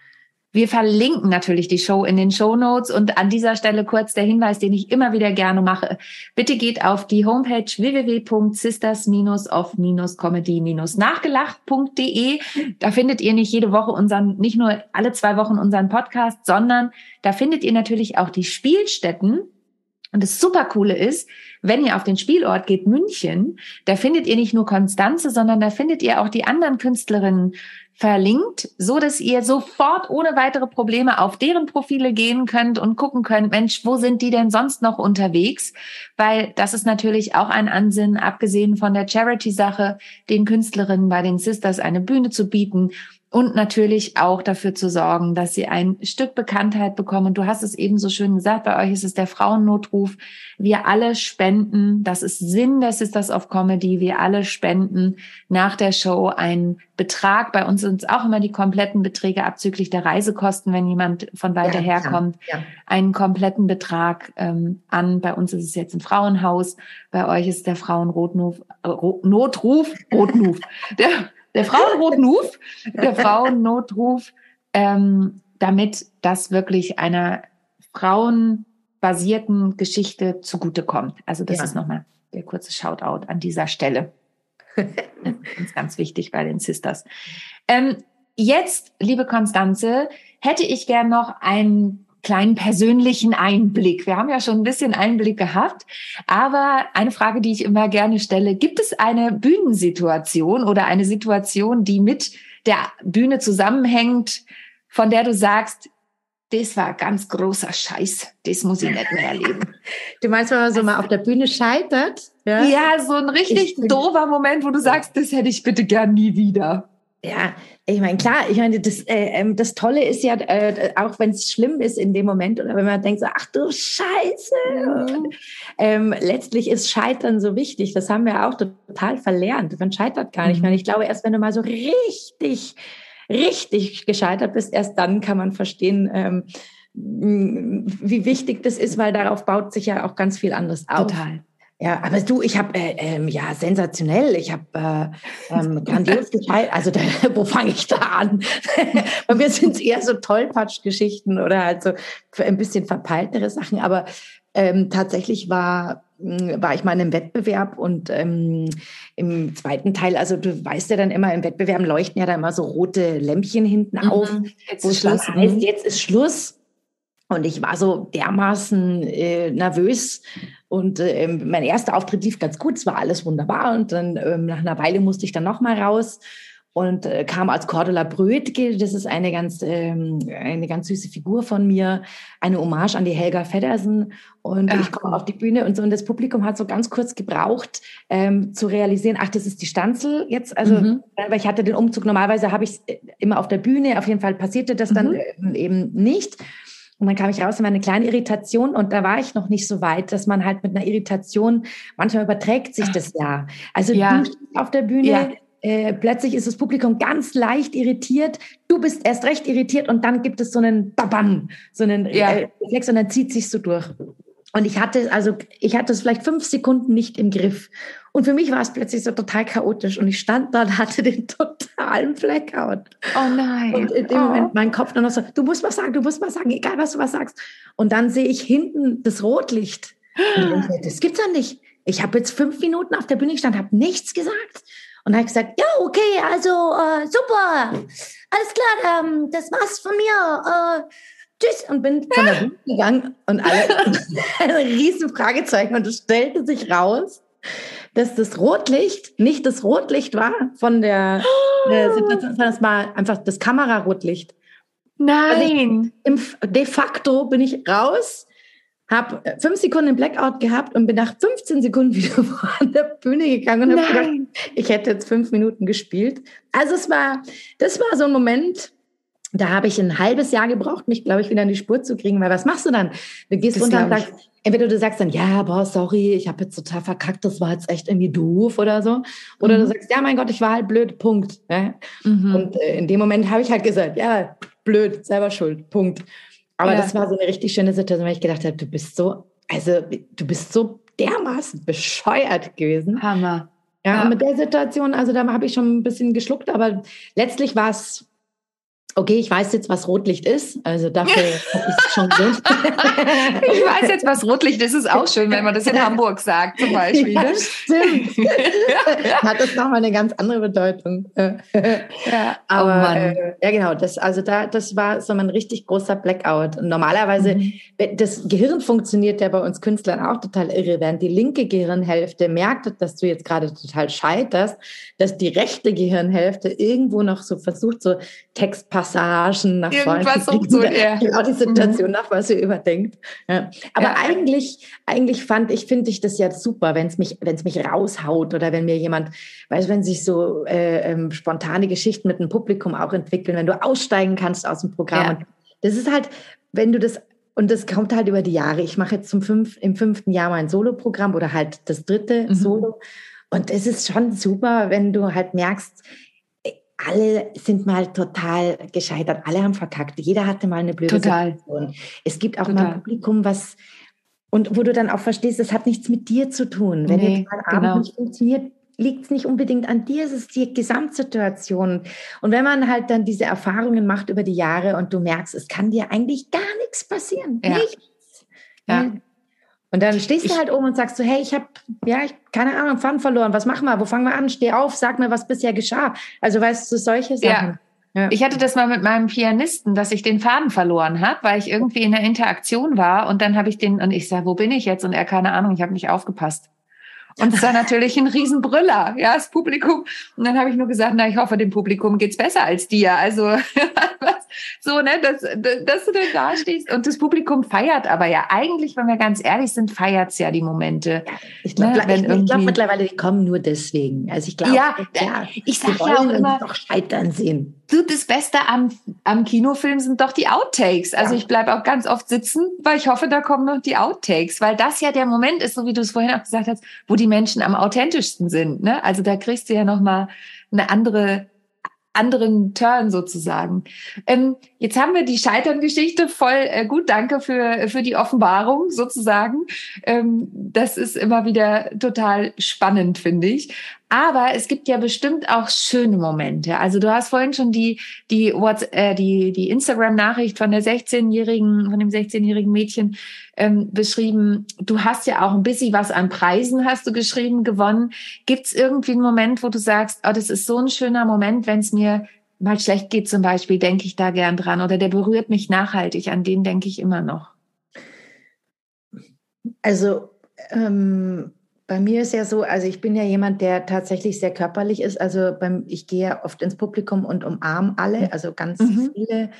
Wir verlinken natürlich die Show in den Show Notes und an dieser Stelle kurz der Hinweis, den ich immer wieder gerne mache. Bitte geht auf die Homepage www.sisters-of-comedy-nachgelacht.de. Da findet ihr nicht jede Woche unseren, nicht nur alle zwei Wochen unseren Podcast, sondern da findet ihr natürlich auch die Spielstätten. Und das super coole ist, wenn ihr auf den Spielort geht, München, da findet ihr nicht nur Konstanze, sondern da findet ihr auch die anderen Künstlerinnen verlinkt, so dass ihr sofort ohne weitere Probleme auf deren Profile gehen könnt und gucken könnt, Mensch, wo sind die denn sonst noch unterwegs? Weil das ist natürlich auch ein Ansinnen, abgesehen von der Charity-Sache, den Künstlerinnen bei den Sisters eine Bühne zu bieten und natürlich auch dafür zu sorgen, dass sie ein Stück Bekanntheit bekommen. Du hast es eben so schön gesagt, bei euch ist es der Frauennotruf. Wir alle spenden, das ist Sinn des Sisters of Comedy, wir alle spenden nach der Show einen Betrag. Bei uns sind es auch immer die kompletten Beträge abzüglich der Reisekosten, wenn jemand von weiter ja, herkommt, ja, ja. einen kompletten Betrag ähm, an. Bei uns ist es jetzt ein Frauenhaus, bei euch ist der Frauennotruf, äh, Notruf, Rotruf, der der Frauennotruf, der Frauennotruf, ähm, damit das wirklich einer frauenbasierten Geschichte zugutekommt. Also das ja. ist nochmal der kurze Shoutout an dieser Stelle. ganz, ganz wichtig bei den Sisters. Ähm, jetzt, liebe Konstanze, hätte ich gern noch ein kleinen persönlichen Einblick. Wir haben ja schon ein bisschen Einblick gehabt, aber eine Frage, die ich immer gerne stelle, gibt es eine Bühnensituation oder eine Situation, die mit der Bühne zusammenhängt, von der du sagst, das war ganz großer Scheiß. Das muss ich nicht mehr erleben. Du meinst, wenn man so mal auf der Bühne scheitert? Ja, ja so ein richtig doofer Moment, wo du sagst, das hätte ich bitte gern nie wieder. Ja, ich meine, klar, ich meine, das, äh, ähm, das Tolle ist ja, äh, auch wenn es schlimm ist in dem Moment oder wenn man denkt, so, ach du Scheiße, mhm. ähm, letztlich ist Scheitern so wichtig. Das haben wir auch total verlernt. Man scheitert gar nicht. Mhm. Ich, meine, ich glaube, erst wenn du mal so richtig, richtig gescheitert bist, erst dann kann man verstehen, ähm, wie wichtig das ist, weil darauf baut sich ja auch ganz viel anderes auf. Total. Ja, aber du, ich habe äh, ähm, ja sensationell, ich habe äh, ähm, grandios geteilt. Also da, wo fange ich da an? Bei mir sind es eher so Tollpatsch-Geschichten oder halt so ein bisschen verpeiltere Sachen. Aber ähm, tatsächlich war hm, war ich mal in einem Wettbewerb und ähm, im zweiten Teil, also du weißt ja dann immer, im Wettbewerb leuchten ja da immer so rote Lämpchen hinten mhm. auf, jetzt wo es Schluss. heißt, mhm. jetzt ist Schluss. Und ich war so dermaßen äh, nervös und äh, mein erster Auftritt lief ganz gut, es war alles wunderbar und dann ähm, nach einer Weile musste ich dann noch mal raus und äh, kam als Cordula Brödke, das ist eine ganz ähm, eine ganz süße Figur von mir, eine Hommage an die Helga Feddersen und ach. ich komme auf die Bühne und so und das Publikum hat so ganz kurz gebraucht ähm, zu realisieren, ach das ist die Stanzel jetzt, also mhm. weil ich hatte den Umzug normalerweise habe ich immer auf der Bühne, auf jeden Fall passierte das mhm. dann äh, eben nicht. Und dann kam ich raus in meine kleine Irritation und da war ich noch nicht so weit, dass man halt mit einer Irritation, manchmal überträgt sich das ja. Also ja. du stehst auf der Bühne, ja. äh, plötzlich ist das Publikum ganz leicht irritiert, du bist erst recht irritiert und dann gibt es so einen Babam, so einen ja. äh, Reflex und dann zieht sich so durch. Und ich hatte, also ich hatte es vielleicht fünf Sekunden nicht im Griff. Und für mich war es plötzlich so total chaotisch. Und ich stand da und hatte den totalen Blackout. Oh nein. Und in dem oh. Moment mein Kopf dann noch so, du musst was sagen, du musst was sagen, egal was du was sagst. Und dann sehe ich hinten das Rotlicht. Und denke, das gibt's ja nicht. Ich habe jetzt fünf Minuten auf der Bühne gestanden, habe nichts gesagt. Und habe gesagt, ja, okay, also äh, super, alles klar, ähm, das war's von mir. Äh, tschüss und bin von der Bühne gegangen und alle ein riesen Fragezeichen und es stellte sich raus, dass das Rotlicht nicht das Rotlicht war von der, der Situation, sondern es war einfach das Kamerarotlicht. Nein. Also ich, de facto bin ich raus, habe fünf Sekunden im Blackout gehabt und bin nach 15 Sekunden wieder von der Bühne gegangen und habe gedacht, ich hätte jetzt fünf Minuten gespielt. Also es war, das war so ein Moment, da habe ich ein halbes Jahr gebraucht, mich, glaube ich, wieder in die Spur zu kriegen, weil was machst du dann? Du gehst das runter und sagst, entweder du sagst dann, ja, boah, sorry, ich habe jetzt total verkackt, das war jetzt echt irgendwie doof oder so. Oder mhm. du sagst, ja, mein Gott, ich war halt blöd, Punkt. Ja? Mhm. Und äh, in dem Moment habe ich halt gesagt, ja, blöd, selber schuld, Punkt. Aber ja. das war so eine richtig schöne Situation, weil ich gedacht habe, du bist so, also du bist so dermaßen bescheuert gewesen. Hammer. Ja, ja. mit der Situation, also da habe ich schon ein bisschen geschluckt, aber letztlich war es okay, ich weiß jetzt, was Rotlicht ist. Also dafür habe ich es schon gesehen. ich weiß jetzt, was Rotlicht ist. Ist auch schön, wenn man das in Hamburg sagt, zum Beispiel. Ja, stimmt. Hat das nochmal eine ganz andere Bedeutung. ja, aber oh äh, ja, genau. Das, also da, das war so ein richtig großer Blackout. Und normalerweise, mhm. das Gehirn funktioniert ja bei uns Künstlern auch total irre. Während die linke Gehirnhälfte merkt, dass du jetzt gerade total scheiterst, dass die rechte Gehirnhälfte irgendwo noch so versucht, so Textpass Passagen nach vorne. Irgendwas so, ja. Genau die Situation mhm. nach, was sie überdenkt. Ja. Aber ja. eigentlich, eigentlich fand ich, finde ich das ja super, wenn es mich, wenn es mich raushaut oder wenn mir jemand, weißt wenn sich so äh, ähm, spontane Geschichten mit dem Publikum auch entwickeln, wenn du aussteigen kannst aus dem Programm. Ja. Das ist halt, wenn du das und das kommt halt über die Jahre. Ich mache jetzt zum fünf, im fünften Jahr mein Solo-Programm oder halt das dritte mhm. Solo. Und es ist schon super, wenn du halt merkst, alle sind mal total gescheitert, alle haben verkackt, jeder hatte mal eine blöde total. Situation. Es gibt auch total. mal ein Publikum, was und wo du dann auch verstehst, das hat nichts mit dir zu tun. Wenn nee, jetzt mal Abend genau. nicht funktioniert, liegt es nicht unbedingt an dir, es ist die Gesamtsituation. Und wenn man halt dann diese Erfahrungen macht über die Jahre und du merkst, es kann dir eigentlich gar nichts passieren, ja. nichts. Ja. Und dann stehst du halt oben und sagst so, hey, ich habe, ja, ich, keine Ahnung, Fun verloren, was machen wir, wo fangen wir an, steh auf, sag mir, was bisher geschah. Also weißt du, solche Sachen. Ja. Ja. Ich hatte das mal mit meinem Pianisten, dass ich den Faden verloren habe, weil ich irgendwie in der Interaktion war und dann habe ich den und ich sage, wo bin ich jetzt? Und er keine Ahnung, ich habe nicht aufgepasst. Und es war natürlich ein Riesenbrüller, ja, das Publikum. Und dann habe ich nur gesagt, na, ich hoffe, dem Publikum geht's besser als dir. Also so, ne, dass, dass du dann da stehst und das Publikum feiert aber ja. Eigentlich, wenn wir ganz ehrlich sind, feiert's ja die Momente. Ja, ich glaube ne, ich, ich glaub mittlerweile, die kommen nur deswegen. Also ich glaube, ja, ja, ich sage ja auch immer, doch scheitern sehen. Du, das Beste am, am Kinofilm sind doch die Outtakes. Also ja. ich bleibe auch ganz oft sitzen, weil ich hoffe, da kommen noch die Outtakes, weil das ja der Moment ist, so wie du es vorhin auch gesagt hast, wo die Menschen am authentischsten sind. Ne? Also da kriegst du ja noch mal eine andere anderen Turn sozusagen. Ähm, jetzt haben wir die Scheitern-Geschichte voll äh, gut. Danke für, für die Offenbarung sozusagen. Ähm, das ist immer wieder total spannend, finde ich. Aber es gibt ja bestimmt auch schöne Momente. Also du hast vorhin schon die, die, äh, die, die Instagram-Nachricht von der 16-jährigen, von dem 16-jährigen Mädchen ähm, beschrieben. Du hast ja auch ein bisschen was an Preisen, hast du geschrieben, gewonnen. Gibt es irgendwie einen Moment, wo du sagst, oh, das ist so ein schöner Moment, wenn es mir mal schlecht geht zum Beispiel, denke ich da gern dran oder der berührt mich nachhaltig, an den denke ich immer noch. Also ähm, bei mir ist ja so, also ich bin ja jemand, der tatsächlich sehr körperlich ist. Also beim, ich gehe ja oft ins Publikum und umarme alle, mhm. also ganz mhm. viele,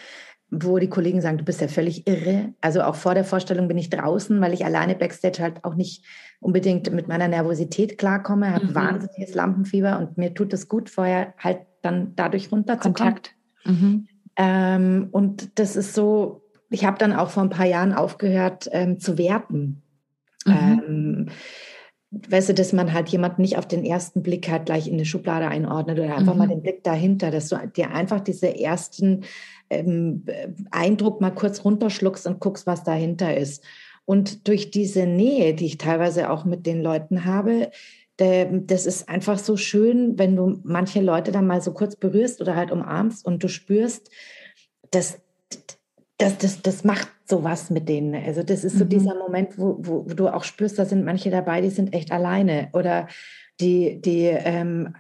wo die Kollegen sagen, du bist ja völlig irre. Also auch vor der Vorstellung bin ich draußen, weil ich alleine backstage halt auch nicht unbedingt mit meiner Nervosität klarkomme, habe mhm. wahnsinniges Lampenfieber und mir tut es gut, vorher halt dann dadurch runterzukommen. Kontakt. Mhm. Ähm, und das ist so, ich habe dann auch vor ein paar Jahren aufgehört ähm, zu werten. Mhm. Ähm, weißt du, dass man halt jemanden nicht auf den ersten Blick halt gleich in eine Schublade einordnet oder einfach mhm. mal den Blick dahinter, dass du dir einfach diese ersten ähm, Eindruck mal kurz runterschluckst und guckst, was dahinter ist. Und durch diese Nähe, die ich teilweise auch mit den Leuten habe, das ist einfach so schön, wenn du manche Leute dann mal so kurz berührst oder halt umarmst und du spürst, dass das, das, das macht sowas mit denen. Also das ist so mhm. dieser Moment, wo, wo, wo, du auch spürst, da sind manche dabei, die sind echt alleine oder die, die, ähm,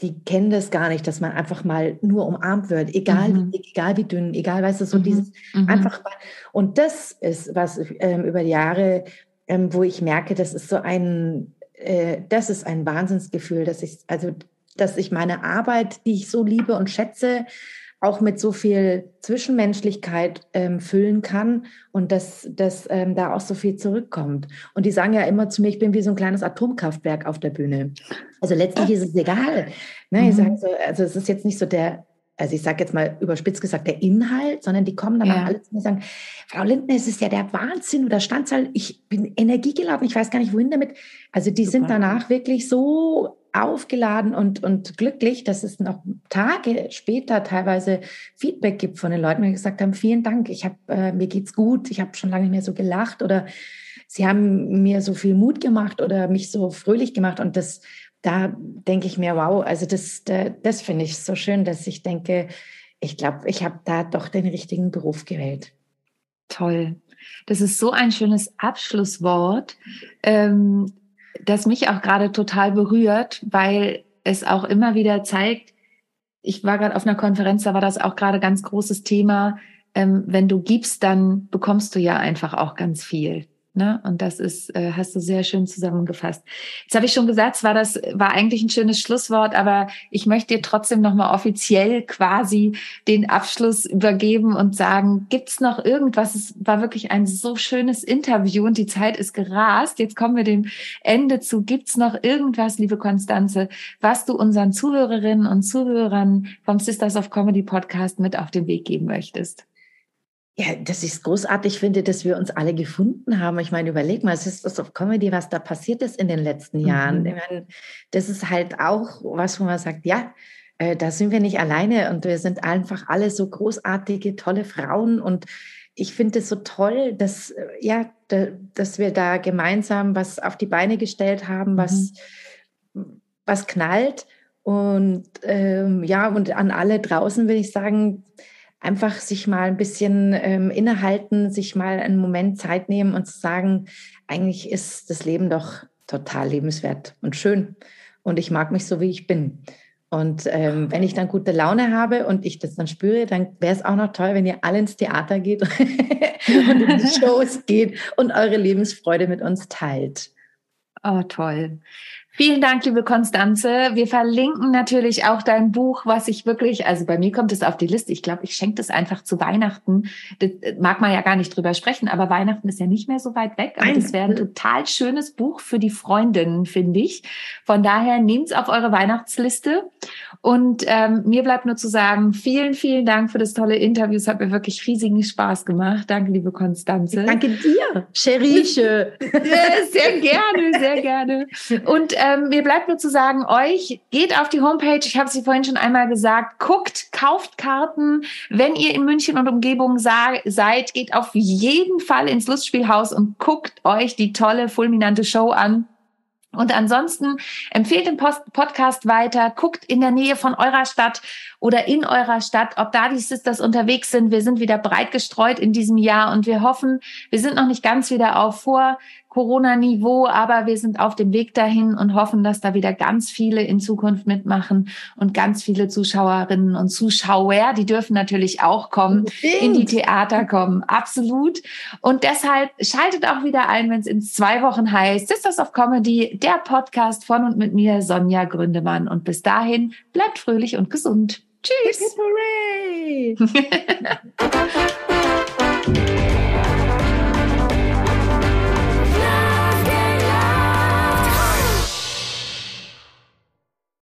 die kennen das gar nicht, dass man einfach mal nur umarmt wird, egal mhm. wie egal wie dünn, egal, weißt du, so mhm. dieses mhm. einfach mal. Und das ist was ähm, über die Jahre, ähm, wo ich merke, das ist so ein, äh, das ist ein Wahnsinnsgefühl, dass ich, also, dass ich meine Arbeit, die ich so liebe und schätze, auch mit so viel Zwischenmenschlichkeit ähm, füllen kann und dass, dass ähm, da auch so viel zurückkommt. Und die sagen ja immer zu mir, ich bin wie so ein kleines Atomkraftwerk auf der Bühne. Also letztlich ist es egal. Ne? Mhm. Ich sage so, also es ist jetzt nicht so der, also ich sage jetzt mal überspitzt gesagt, der Inhalt, sondern die kommen dann ja. alle zu mir und sagen, Frau Lindner, es ist ja der Wahnsinn oder Standzahl, ich bin energiegeladen, ich weiß gar nicht, wohin damit. Also die Super. sind danach wirklich so aufgeladen und, und glücklich, dass es noch Tage später teilweise Feedback gibt von den Leuten, die gesagt haben, vielen Dank, ich hab, äh, mir geht's gut, ich habe schon lange nicht mehr so gelacht oder sie haben mir so viel Mut gemacht oder mich so fröhlich gemacht und das, da denke ich mir, wow, also das, das finde ich so schön, dass ich denke, ich glaube, ich habe da doch den richtigen Beruf gewählt. Toll. Das ist so ein schönes Abschlusswort. Ähm, das mich auch gerade total berührt, weil es auch immer wieder zeigt, ich war gerade auf einer Konferenz, da war das auch gerade ganz großes Thema. Ähm, wenn du gibst, dann bekommst du ja einfach auch ganz viel. Ne? Und das ist, äh, hast du sehr schön zusammengefasst. Jetzt habe ich schon gesagt, es war das war eigentlich ein schönes Schlusswort, aber ich möchte dir trotzdem nochmal offiziell quasi den Abschluss übergeben und sagen, gibt's noch irgendwas? Es war wirklich ein so schönes Interview und die Zeit ist gerast. Jetzt kommen wir dem Ende zu. Gibt's noch irgendwas, liebe Konstanze, was du unseren Zuhörerinnen und Zuhörern vom Sisters of Comedy Podcast mit auf den Weg geben möchtest? Ja, dass ich es großartig finde, dass wir uns alle gefunden haben. Ich meine, überleg mal, es ist das auf Comedy, was da passiert ist in den letzten Jahren. Mhm. Ich meine, das ist halt auch was, wo man sagt, ja, äh, da sind wir nicht alleine und wir sind einfach alle so großartige, tolle Frauen und ich finde es so toll, dass, äh, ja, da, dass wir da gemeinsam was auf die Beine gestellt haben, was, mhm. was knallt. Und ähm, ja, und an alle draußen will ich sagen, einfach sich mal ein bisschen ähm, innehalten, sich mal einen Moment Zeit nehmen und zu sagen, eigentlich ist das Leben doch total lebenswert und schön. Und ich mag mich so, wie ich bin. Und ähm, wenn ich dann gute Laune habe und ich das dann spüre, dann wäre es auch noch toll, wenn ihr alle ins Theater geht und in die Shows geht und eure Lebensfreude mit uns teilt. Oh, toll. Vielen Dank, liebe Konstanze. Wir verlinken natürlich auch dein Buch, was ich wirklich, also bei mir kommt es auf die Liste. Ich glaube, ich schenke das einfach zu Weihnachten. Das äh, mag man ja gar nicht drüber sprechen, aber Weihnachten ist ja nicht mehr so weit weg. Aber das wäre ein total schönes Buch für die Freundinnen, finde ich. Von daher nehmt es auf eure Weihnachtsliste. Und ähm, mir bleibt nur zu sagen, vielen, vielen Dank für das tolle Interview. Es hat mir wirklich riesigen Spaß gemacht. Danke, liebe Konstanze. Danke dir, Cheriche. sehr gerne, sehr gerne. Und ähm, mir bleibt nur zu sagen, euch geht auf die Homepage. Ich habe sie vorhin schon einmal gesagt. Guckt, kauft Karten. Wenn ihr in München und Umgebung seid, geht auf jeden Fall ins Lustspielhaus und guckt euch die tolle, fulminante Show an. Und ansonsten empfehlt den Post Podcast weiter, guckt in der Nähe von eurer Stadt oder in eurer Stadt, ob da die Sisters unterwegs sind. Wir sind wieder breit gestreut in diesem Jahr und wir hoffen, wir sind noch nicht ganz wieder auf vor Corona-Niveau, aber wir sind auf dem Weg dahin und hoffen, dass da wieder ganz viele in Zukunft mitmachen und ganz viele Zuschauerinnen und Zuschauer, die dürfen natürlich auch kommen, in die Theater kommen. Absolut. Und deshalb schaltet auch wieder ein, wenn es in zwei Wochen heißt Sisters of Comedy, der Podcast von und mit mir, Sonja Gründemann. Und bis dahin bleibt fröhlich und gesund. Tschüss. Hooray!